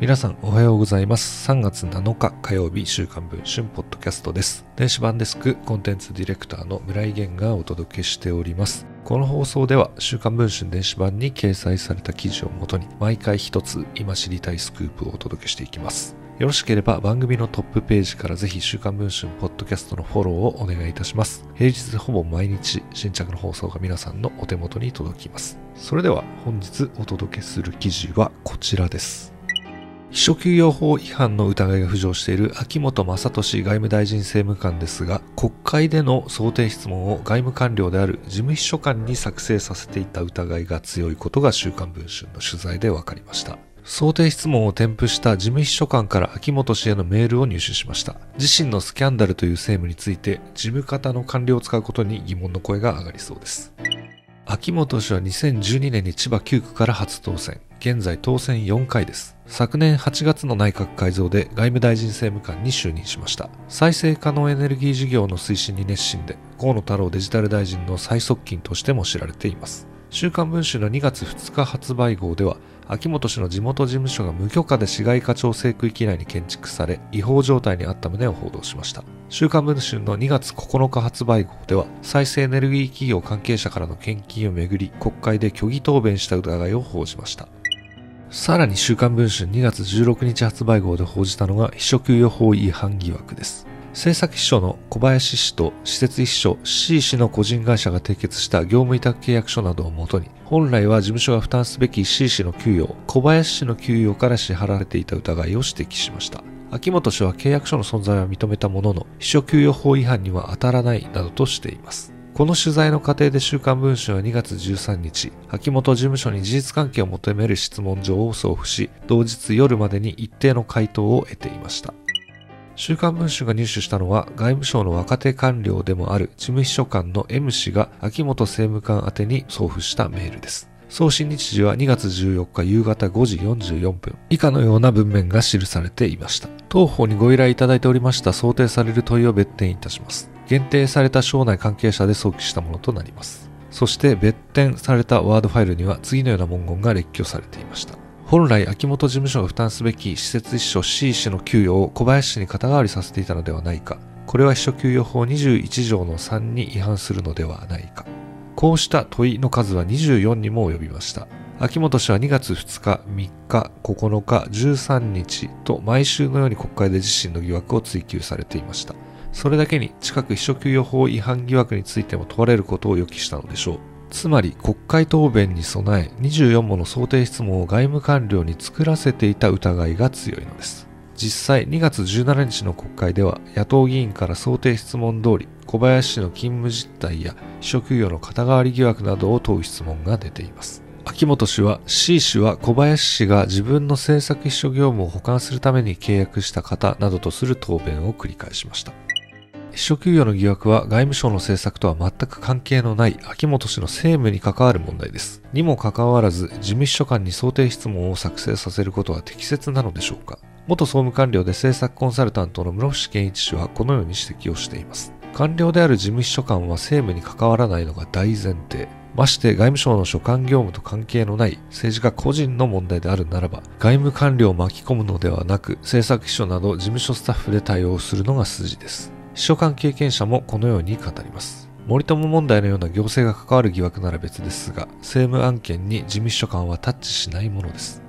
皆さんおはようございます。3月7日火曜日週刊文春ポッドキャストです。電子版デスクコンテンツディレクターの村井源がお届けしております。この放送では週刊文春電子版に掲載された記事をもとに毎回一つ今知りたいスクープをお届けしていきます。よろしければ番組のトップページからぜひ週刊文春ポッドキャストのフォローをお願いいたします。平日ほぼ毎日新着の放送が皆さんのお手元に届きます。それでは本日お届けする記事はこちらです。秘書給与法違反の疑いが浮上している秋元正俊外務大臣政務官ですが、国会での想定質問を外務官僚である事務秘書官に作成させていた疑いが強いことが週刊文春の取材で分かりました。想定質問を添付した事務秘書官から秋元氏へのメールを入手しました。自身のスキャンダルという政務について、事務方の官僚を使うことに疑問の声が上がりそうです。秋元氏は2012年に千葉9区から初当選。現在当選4回です。昨年8月の内閣改造で外務大臣政務官に就任しました。再生可能エネルギー事業の推進に熱心で、河野太郎デジタル大臣の最側近としても知られています。週刊文春の2月2日発売号では、秋元氏の地元事務所が無許可で市街化調整区域内に建築され、違法状態にあった旨を報道しました。週刊文春の2月9日発売号では、再生エネルギー企業関係者からの献金をめぐり、国会で虚偽答弁した疑いを報じました。さらに週刊文春2月16日発売号で報じたのが秘書給与法違反疑惑です。政策秘書の小林氏と施設秘書 C 氏の個人会社が締結した業務委託契約書などをもとに、本来は事務所が負担すべき C 氏の給与を小林氏の給与から支払われていた疑いを指摘しました。秋元氏は契約書の存在は認めたものの、秘書給与法違反には当たらないなどとしています。この取材の過程で週刊文春は2月13日、秋元事務所に事実関係を求める質問状を送付し、同日夜までに一定の回答を得ていました。週刊文春が入手したのは外務省の若手官僚でもある事務秘書官の M 氏が秋元政務官宛てに送付したメールです。送信日時は2月14日夕方5時44分。以下のような文面が記されていました。当方にご依頼いただいておりました想定される問いを別点いたします。限定された省内関係者で送記したものとなります。そして別点されたワードファイルには次のような文言が列挙されていました。本来秋元事務所が負担すべき施設秘書 C 氏の給与を小林氏に肩代わりさせていたのではないか。これは秘書給与法21条の3に違反するのではないか。こうした問いの数は24にも及びました。秋元氏は2月2日、3日、9日、13日と毎週のように国会で自身の疑惑を追及されていました。それだけに近く秘書給与法違反疑惑についても問われることを予期したのでしょう。つまり国会答弁に備え24もの想定質問を外務官僚に作らせていた疑いが強いのです。実際2月17日の国会では野党議員から想定質問通り小林氏の勤務実態や秘書給与の肩代わり疑惑などを問う質問が出ています。秋元氏は C 氏は小林氏が自分の政策秘書業務を保管するために契約した方などとする答弁を繰り返しました。秘書給与の疑惑は外務省の政策とは全く関係のない秋元氏の政務に関わる問題です。にもかかわらず、事務秘書官に想定質問を作成させることは適切なのでしょうか元総務官僚で政策コンサルタントの室伏健一氏はこのように指摘をしています。官僚である事務秘書官は政務に関わらないのが大前提。まして外務省の所管業務と関係のない政治家個人の問題であるならば、外務官僚を巻き込むのではなく、政策秘書など事務所スタッフで対応するのが筋です。秘書官経験者もこのように語ります。森友問題のような行政が関わる疑惑なら別ですが、政務案件に事務秘書官はタッチしないものです。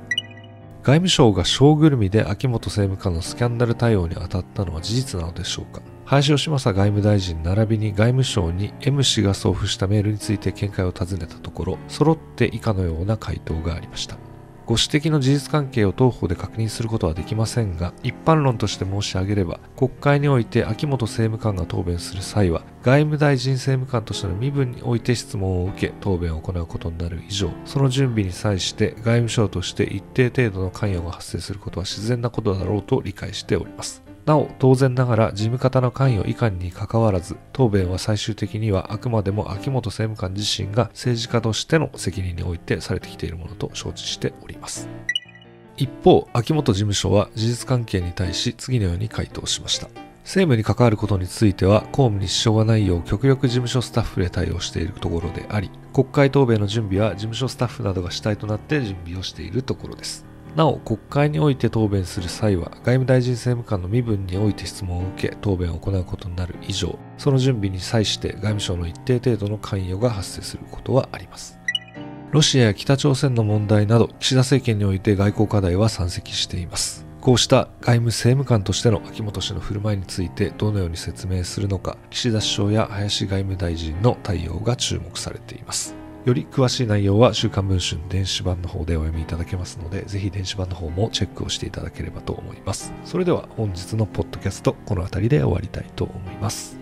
外務省が小ぐるみで秋元政務官のスキャンダル対応に当たったのは事実なのでしょうか林芳正外務大臣並びに外務省に M 氏が送付したメールについて見解を尋ねたところ、揃って以下のような回答がありました。ご指摘の事実関係を当方で確認することはできませんが、一般論として申し上げれば、国会において秋元政務官が答弁する際は、外務大臣政務官としての身分において質問を受け、答弁を行うことになる以上、その準備に際して外務省として一定程度の関与が発生することは自然なことだろうと理解しております。なお、当然ながら事務方の関与以下に関わらず、答弁は最終的にはあくまでも秋元政務官自身が政治家としての責任においてされてきているものと承知しております。一方、秋元事務所は事実関係に対し次のように回答しました。政務に関わることについては公務に支障がないよう極力事務所スタッフで対応しているところであり、国会答弁の準備は事務所スタッフなどが主体となって準備をしているところです。なお、国会において答弁する際は、外務大臣政務官の身分において質問を受け、答弁を行うことになる以上、その準備に際して外務省の一定程度の関与が発生することはあります。ロシアや北朝鮮の問題など、岸田政権において外交課題は山積しています。こうした外務政務官としての秋元氏の振る舞いについてどのように説明するのか、岸田首相や林外務大臣の対応が注目されています。より詳しい内容は週刊文春電子版の方でお読みいただけますので、ぜひ電子版の方もチェックをしていただければと思います。それでは本日のポッドキャスト、この辺りで終わりたいと思います。